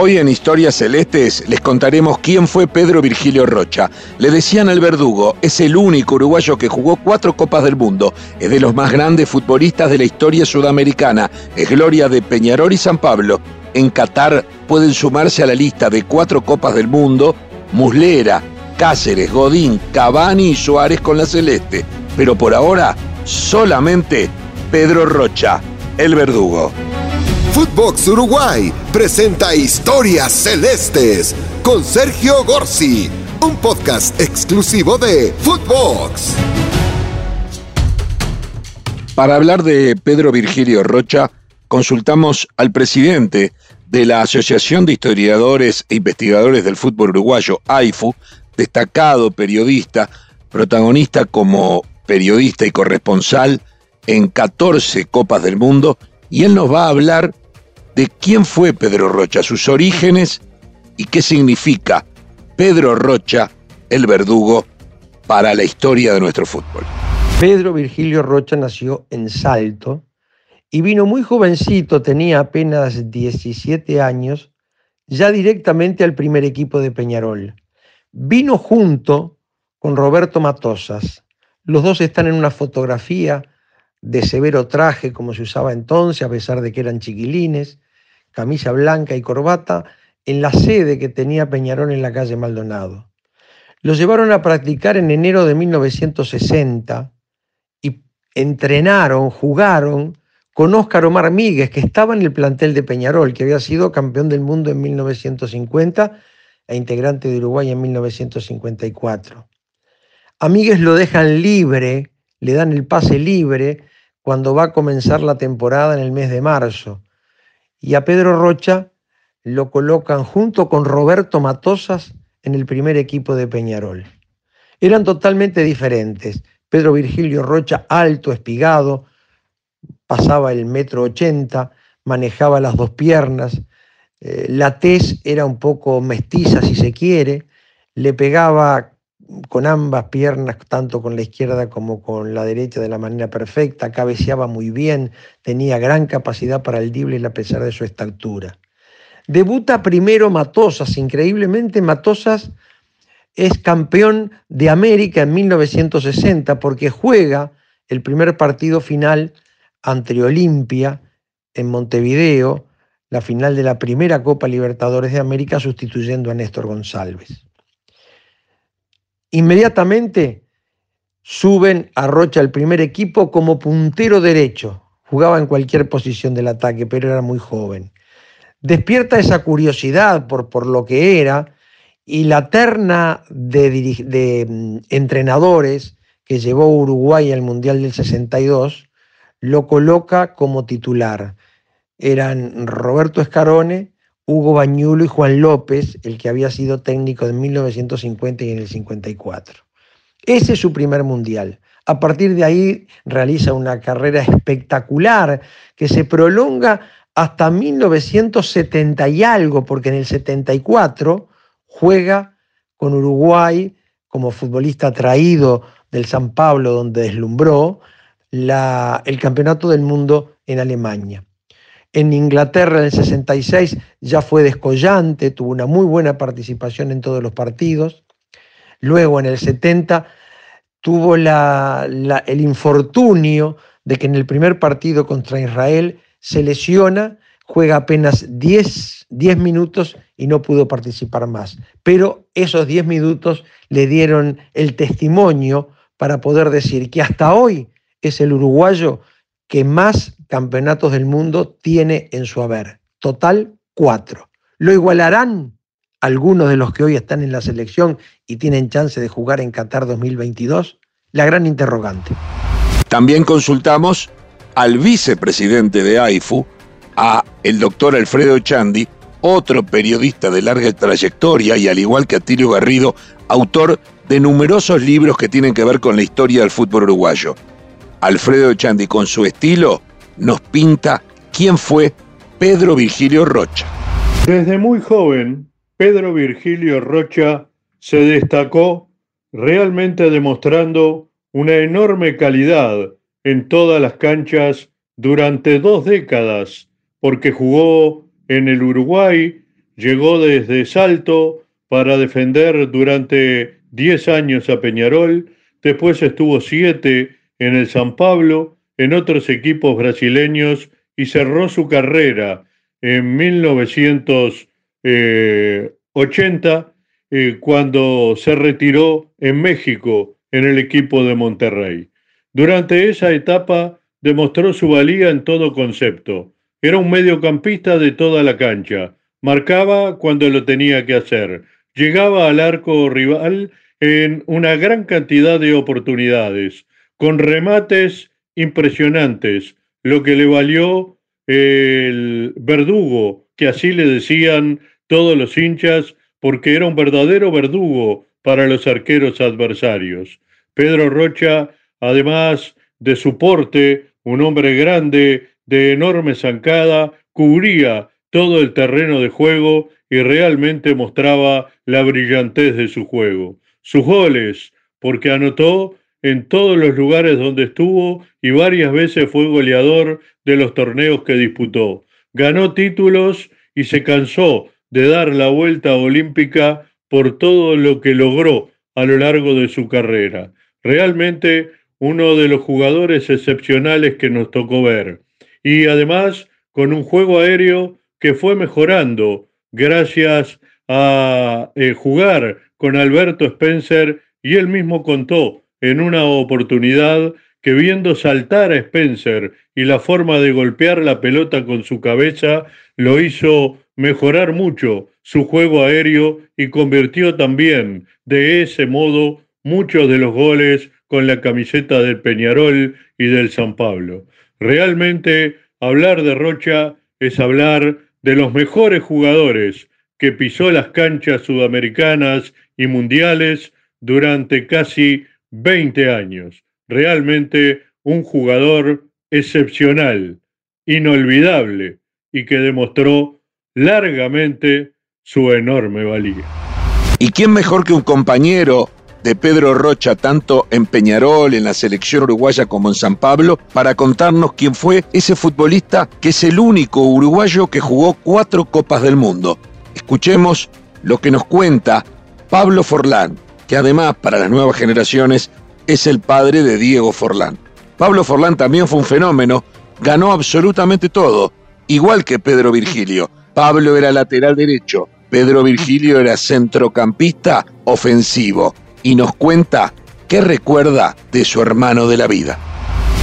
Hoy en Historias Celestes les contaremos quién fue Pedro Virgilio Rocha. Le decían el verdugo, es el único uruguayo que jugó cuatro Copas del Mundo, es de los más grandes futbolistas de la historia sudamericana, es gloria de Peñarol y San Pablo. En Qatar pueden sumarse a la lista de cuatro Copas del Mundo Muslera, Cáceres, Godín, Cavani y Suárez con la Celeste. Pero por ahora, solamente Pedro Rocha, el verdugo. Footbox Uruguay presenta Historias Celestes con Sergio Gorsi, un podcast exclusivo de Footbox. Para hablar de Pedro Virgilio Rocha, consultamos al presidente de la Asociación de Historiadores e Investigadores del Fútbol Uruguayo, AIFU, destacado periodista, protagonista como periodista y corresponsal en 14 Copas del Mundo, y él nos va a hablar de quién fue Pedro Rocha, sus orígenes y qué significa Pedro Rocha, el verdugo, para la historia de nuestro fútbol. Pedro Virgilio Rocha nació en Salto y vino muy jovencito, tenía apenas 17 años, ya directamente al primer equipo de Peñarol. Vino junto con Roberto Matosas. Los dos están en una fotografía de severo traje como se usaba entonces, a pesar de que eran chiquilines camisa blanca y corbata, en la sede que tenía Peñarol en la calle Maldonado. Lo llevaron a practicar en enero de 1960 y entrenaron, jugaron con Óscar Omar Míguez, que estaba en el plantel de Peñarol, que había sido campeón del mundo en 1950 e integrante de Uruguay en 1954. A lo dejan libre, le dan el pase libre cuando va a comenzar la temporada en el mes de marzo y a Pedro Rocha lo colocan junto con Roberto Matosas en el primer equipo de Peñarol. Eran totalmente diferentes. Pedro Virgilio Rocha, alto, espigado, pasaba el metro ochenta, manejaba las dos piernas, eh, la tez era un poco mestiza si se quiere, le pegaba con ambas piernas, tanto con la izquierda como con la derecha, de la manera perfecta, cabeceaba muy bien, tenía gran capacidad para el drible a pesar de su estatura. Debuta primero Matosas, increíblemente Matosas es campeón de América en 1960 porque juega el primer partido final ante Olimpia en Montevideo, la final de la primera Copa Libertadores de América sustituyendo a Néstor González. Inmediatamente suben a Rocha el primer equipo como puntero derecho. Jugaba en cualquier posición del ataque, pero era muy joven. Despierta esa curiosidad por, por lo que era y la terna de, de mm, entrenadores que llevó Uruguay al Mundial del 62 lo coloca como titular. Eran Roberto Escarone, Hugo Bañulo y Juan López, el que había sido técnico en 1950 y en el 54. Ese es su primer mundial. A partir de ahí realiza una carrera espectacular que se prolonga hasta 1970 y algo, porque en el 74 juega con Uruguay como futbolista traído del San Pablo, donde deslumbró el campeonato del mundo en Alemania. En Inglaterra en el 66 ya fue descollante, tuvo una muy buena participación en todos los partidos. Luego en el 70 tuvo el infortunio de que en el primer partido contra Israel se lesiona, juega apenas 10, 10 minutos y no pudo participar más. Pero esos 10 minutos le dieron el testimonio para poder decir que hasta hoy es el uruguayo que más campeonatos del mundo tiene en su haber. Total, cuatro. ¿Lo igualarán algunos de los que hoy están en la selección y tienen chance de jugar en Qatar 2022? La gran interrogante. También consultamos al vicepresidente de AIFU, a el doctor Alfredo Chandi, otro periodista de larga trayectoria y al igual que Atilio Garrido, autor de numerosos libros que tienen que ver con la historia del fútbol uruguayo. Alfredo Chandi con su estilo nos pinta quién fue Pedro Virgilio Rocha. Desde muy joven, Pedro Virgilio Rocha se destacó realmente demostrando una enorme calidad en todas las canchas durante dos décadas, porque jugó en el Uruguay, llegó desde Salto para defender durante 10 años a Peñarol, después estuvo 7 en el San Pablo, en otros equipos brasileños y cerró su carrera en 1980 eh, cuando se retiró en México en el equipo de Monterrey. Durante esa etapa demostró su valía en todo concepto. Era un mediocampista de toda la cancha. Marcaba cuando lo tenía que hacer. Llegaba al arco rival en una gran cantidad de oportunidades, con remates impresionantes, lo que le valió el verdugo, que así le decían todos los hinchas, porque era un verdadero verdugo para los arqueros adversarios. Pedro Rocha, además de su porte, un hombre grande, de enorme zancada, cubría todo el terreno de juego y realmente mostraba la brillantez de su juego. Sus goles, porque anotó en todos los lugares donde estuvo y varias veces fue goleador de los torneos que disputó. Ganó títulos y se cansó de dar la vuelta olímpica por todo lo que logró a lo largo de su carrera. Realmente uno de los jugadores excepcionales que nos tocó ver. Y además con un juego aéreo que fue mejorando gracias a eh, jugar con Alberto Spencer y él mismo contó en una oportunidad que viendo saltar a Spencer y la forma de golpear la pelota con su cabeza, lo hizo mejorar mucho su juego aéreo y convirtió también de ese modo muchos de los goles con la camiseta del Peñarol y del San Pablo. Realmente hablar de Rocha es hablar de los mejores jugadores que pisó las canchas sudamericanas y mundiales durante casi 20 años. Realmente un jugador excepcional, inolvidable y que demostró largamente su enorme valía. ¿Y quién mejor que un compañero de Pedro Rocha, tanto en Peñarol, en la selección uruguaya como en San Pablo, para contarnos quién fue ese futbolista que es el único uruguayo que jugó cuatro Copas del Mundo. Escuchemos lo que nos cuenta Pablo Forlán, que además para las nuevas generaciones es el padre de Diego Forlán. Pablo Forlán también fue un fenómeno, ganó absolutamente todo, igual que Pedro Virgilio. Pablo era lateral derecho, Pedro Virgilio era centrocampista ofensivo y nos cuenta qué recuerda de su hermano de la vida.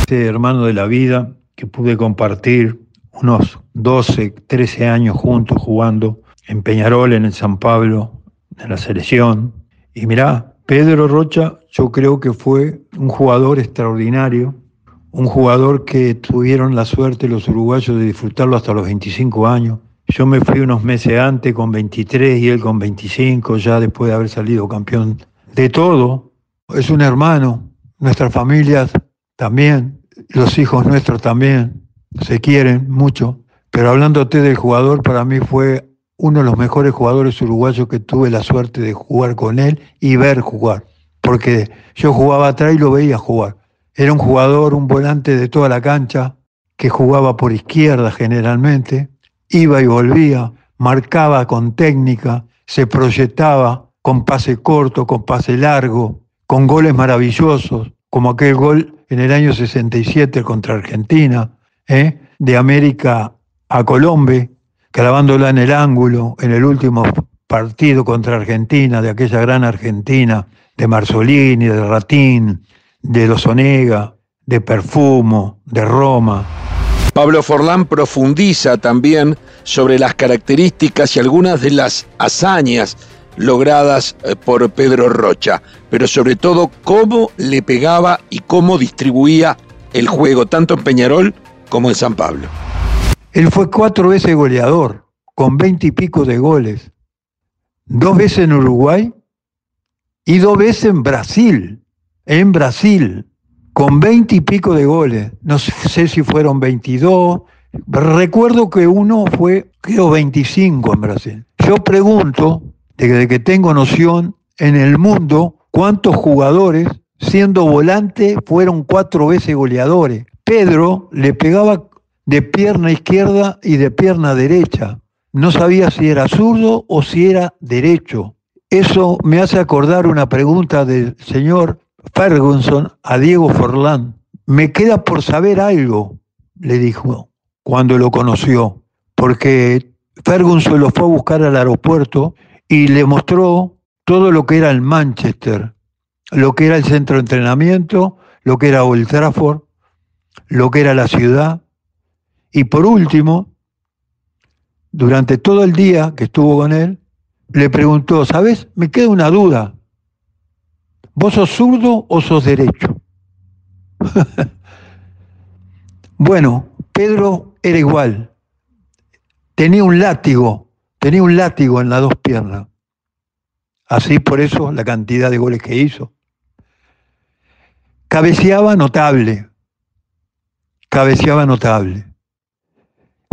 Este hermano de la vida que pude compartir unos 12, 13 años juntos jugando en Peñarol, en el San Pablo, en la selección. Y mirá, Pedro Rocha yo creo que fue un jugador extraordinario, un jugador que tuvieron la suerte los uruguayos de disfrutarlo hasta los 25 años. Yo me fui unos meses antes con 23 y él con 25, ya después de haber salido campeón de todo. Es un hermano, nuestras familias también, los hijos nuestros también, se quieren mucho. Pero hablándote del jugador, para mí fue uno de los mejores jugadores uruguayos que tuve la suerte de jugar con él y ver jugar. Porque yo jugaba atrás y lo veía jugar. Era un jugador, un volante de toda la cancha, que jugaba por izquierda generalmente, iba y volvía, marcaba con técnica, se proyectaba con pase corto, con pase largo, con goles maravillosos, como aquel gol en el año 67 contra Argentina, ¿eh? de América a Colombia, clavándola en el ángulo en el último partido contra Argentina, de aquella gran Argentina, de Marzolini, de Ratín, de Lozonega, de Perfumo, de Roma. Pablo Forlán profundiza también sobre las características y algunas de las hazañas logradas eh, por Pedro Rocha, pero sobre todo cómo le pegaba y cómo distribuía el juego, tanto en Peñarol como en San Pablo. Él fue cuatro veces goleador, con veinte y pico de goles. Dos veces en Uruguay y dos veces en Brasil. En Brasil, con veinte y pico de goles. No sé si fueron 22. Recuerdo que uno fue, creo, 25 en Brasil. Yo pregunto, desde que tengo noción, en el mundo, cuántos jugadores, siendo volante, fueron cuatro veces goleadores. Pedro le pegaba de pierna izquierda y de pierna derecha. no sabía si era zurdo o si era derecho. Eso me hace acordar una pregunta del señor Ferguson a Diego Forlán. Me queda por saber algo, le dijo cuando lo conoció, porque Ferguson lo fue a buscar al aeropuerto y le mostró todo lo que era el Manchester, lo que era el centro de entrenamiento, lo que era Old Trafford, lo que era la ciudad. Y por último, durante todo el día que estuvo con él, le preguntó, ¿sabes? Me queda una duda. ¿Vos sos zurdo o sos derecho? bueno, Pedro era igual. Tenía un látigo, tenía un látigo en las dos piernas. Así por eso la cantidad de goles que hizo. Cabeceaba notable, cabeceaba notable.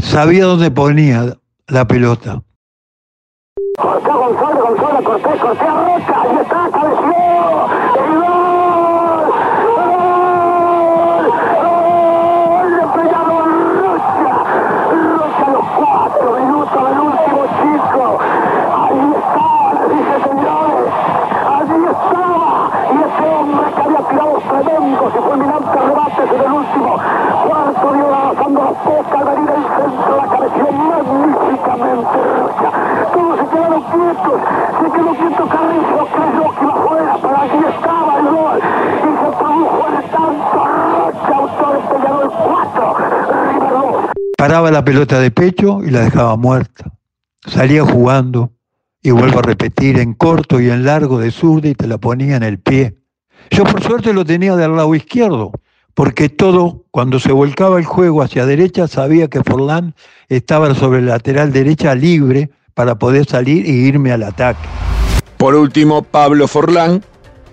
Sabía dónde ponía la pelota el gol, gol, gol de Peñarol, Rocha, Rocha a los cuatro minutos del último chico, ahí está, les dije señores, allí estaba, y ese hombre que había tirado tremendos y fulminantes rebates en el último cuarto dio lanzando la poca al venir el centro, la cabeció magníficamente Rocha, todos se quedaron quietos, se quedó quieto Carrizo, creyó que iba fuera, pero allí estaba el gol, y se produjo el tanto Rocha, autor de Peñarol 4, River 2. Paraba la pelota de pecho y la dejaba muerta. Salía jugando, y vuelvo a repetir, en corto y en largo de zurda y te la ponía en el pie. Yo por suerte lo tenía del lado izquierdo, porque todo, cuando se volcaba el juego hacia derecha, sabía que Forlán estaba sobre el lateral derecha libre para poder salir e irme al ataque. Por último, Pablo Forlán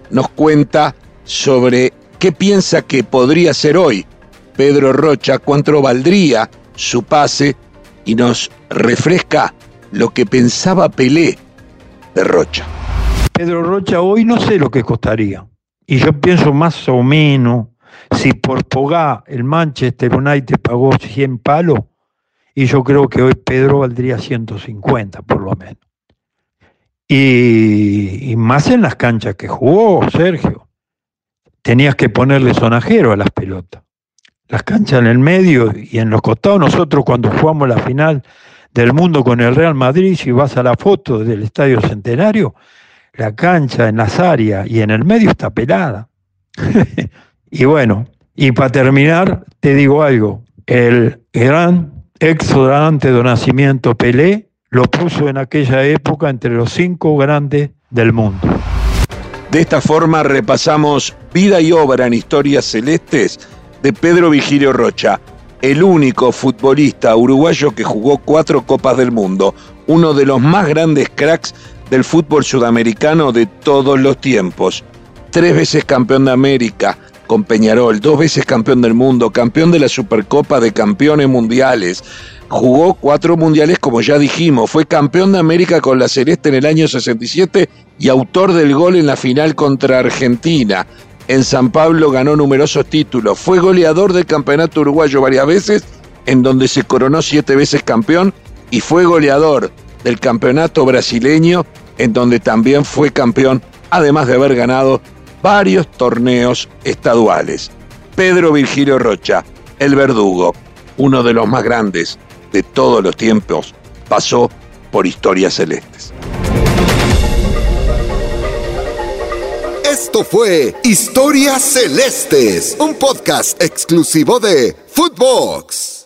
nos cuenta sobre qué piensa que podría ser hoy Pedro Rocha, cuánto valdría su pase y nos refresca lo que pensaba Pelé de Rocha. Pedro Rocha hoy no sé lo que costaría. Y yo pienso más o menos, si por Pogá el Manchester United pagó 100 palos, y yo creo que hoy Pedro valdría 150 por lo menos. Y, más en las canchas que jugó Sergio. Tenías que ponerle sonajero a las pelotas. Las canchas en el medio y en los costados, nosotros cuando jugamos la final del mundo con el Real Madrid, si vas a la foto del Estadio Centenario, la cancha en las áreas y en el medio está pelada. y bueno, y para terminar, te digo algo, el gran exodante de nacimiento Pelé lo puso en aquella época entre los cinco grandes del mundo. De esta forma repasamos vida y obra en historias celestes de Pedro Vigilio Rocha, el único futbolista uruguayo que jugó cuatro Copas del Mundo, uno de los más grandes cracks del fútbol sudamericano de todos los tiempos. Tres veces campeón de América con Peñarol, dos veces campeón del mundo, campeón de la Supercopa de Campeones Mundiales. Jugó cuatro mundiales, como ya dijimos. Fue campeón de América con la Celeste en el año 67 y autor del gol en la final contra Argentina. En San Pablo ganó numerosos títulos. Fue goleador del campeonato uruguayo varias veces, en donde se coronó siete veces campeón, y fue goleador del campeonato brasileño, en donde también fue campeón, además de haber ganado varios torneos estaduales. Pedro Virgilio Rocha, el verdugo, uno de los más grandes de todos los tiempos, pasó por historias celestes. Esto fue Historias Celestes, un podcast exclusivo de Footbox.